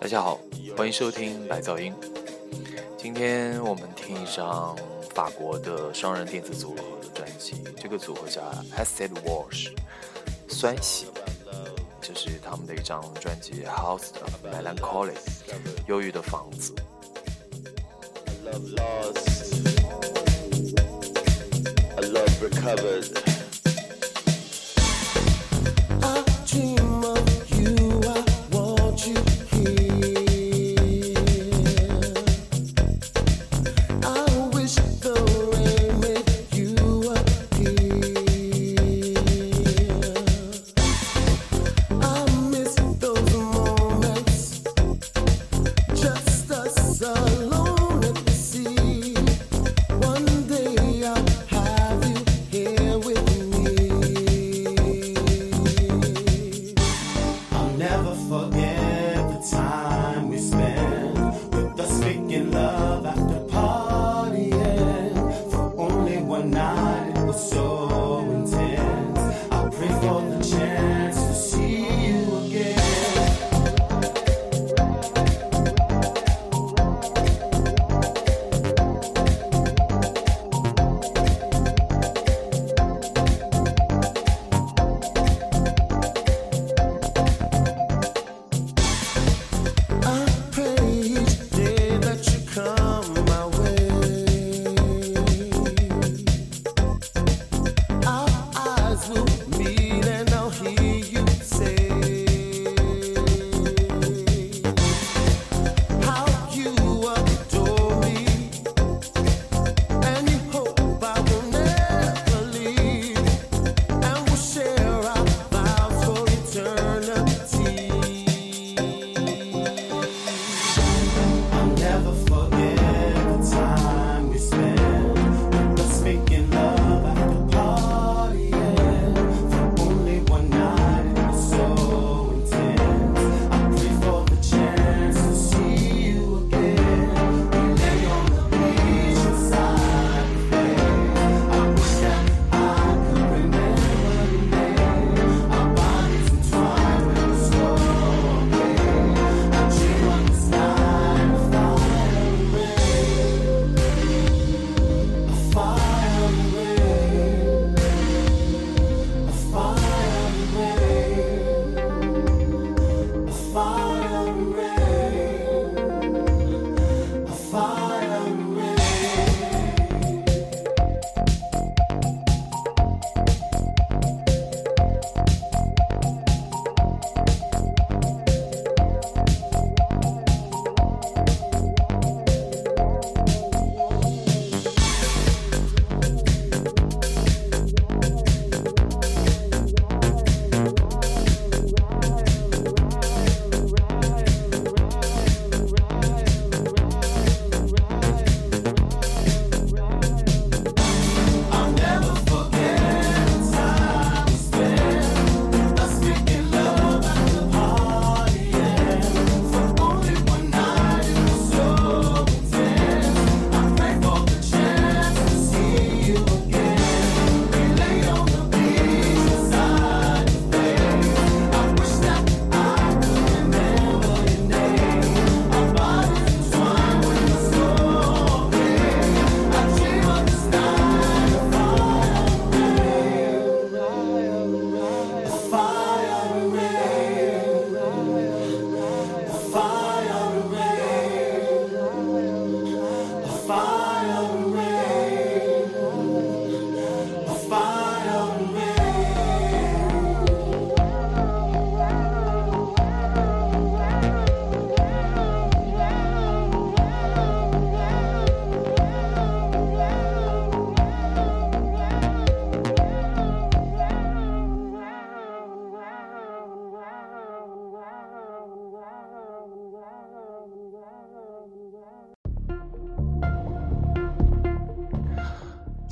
大家好，欢迎收听白噪音。今天我们听一张法国的双人电子组合这个组合叫 acid wash 酸洗这是他们的一张专辑 host of melancholies 忧郁的房子 i love lost i love recovers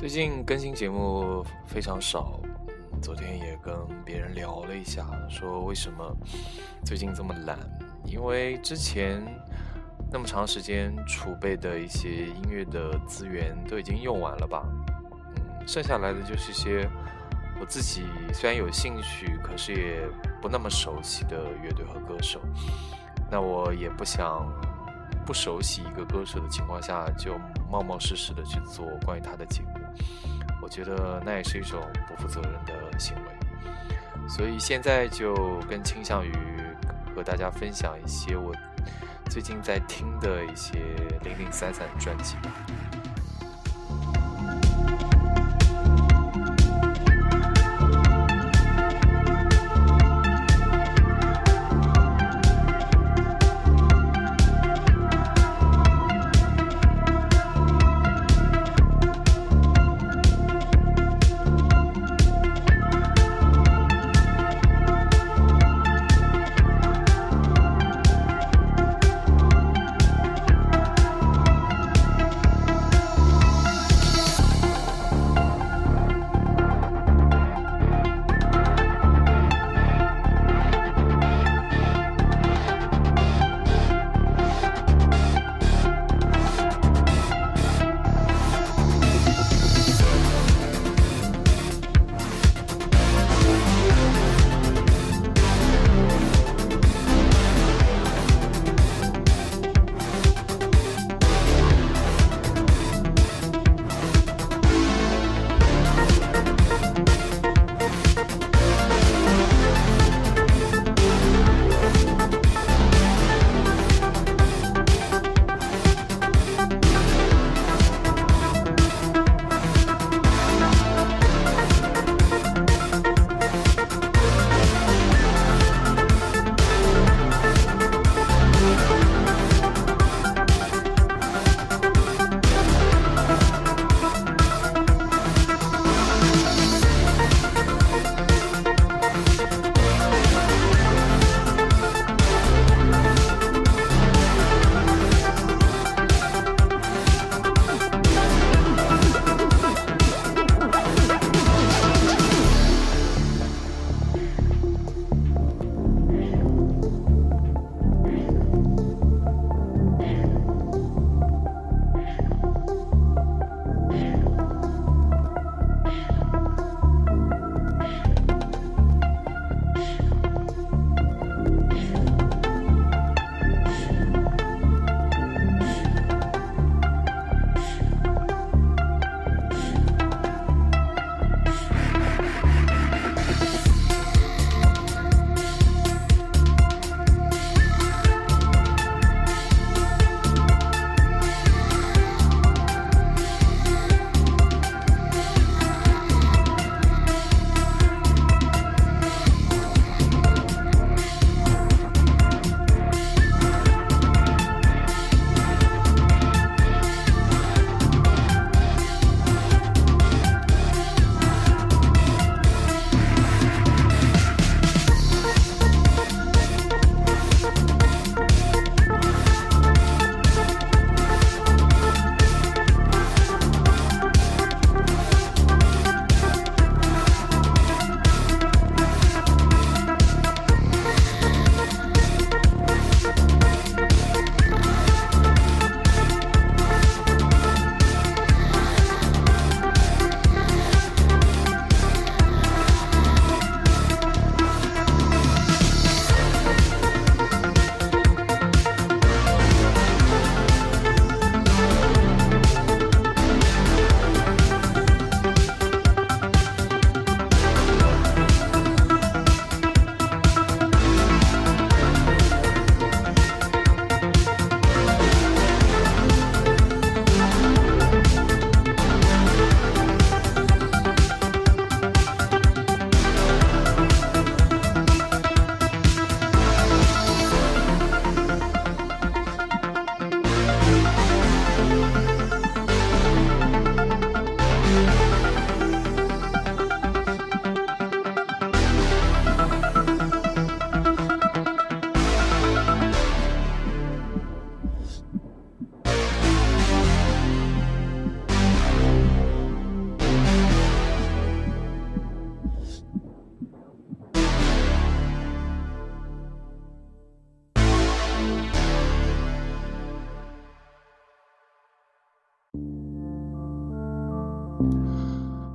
最近更新节目非常少，嗯，昨天也跟别人聊了一下，说为什么最近这么懒？因为之前那么长时间储备的一些音乐的资源都已经用完了吧，嗯，剩下来的就是一些我自己虽然有兴趣，可是也不那么熟悉的乐队和歌手，那我也不想。不熟悉一个歌手的情况下，就冒冒失失的去做关于他的节目，我觉得那也是一种不负责任的行为。所以现在就更倾向于和大家分享一些我最近在听的一些零零散散的专辑。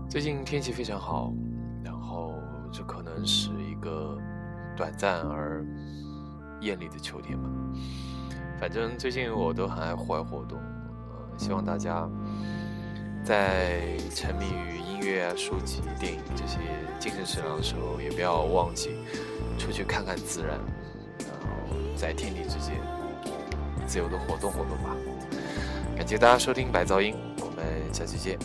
最近天气非常好，然后这可能是一个短暂而艳丽的秋天吧。反正最近我都很爱户外活动，呃，希望大家在沉迷于音乐啊、书籍、电影这些精神食粮的时候，也不要忘记出去看看自然，然后在天地之间自由的活动活动吧。感谢大家收听白噪音，我们下期见。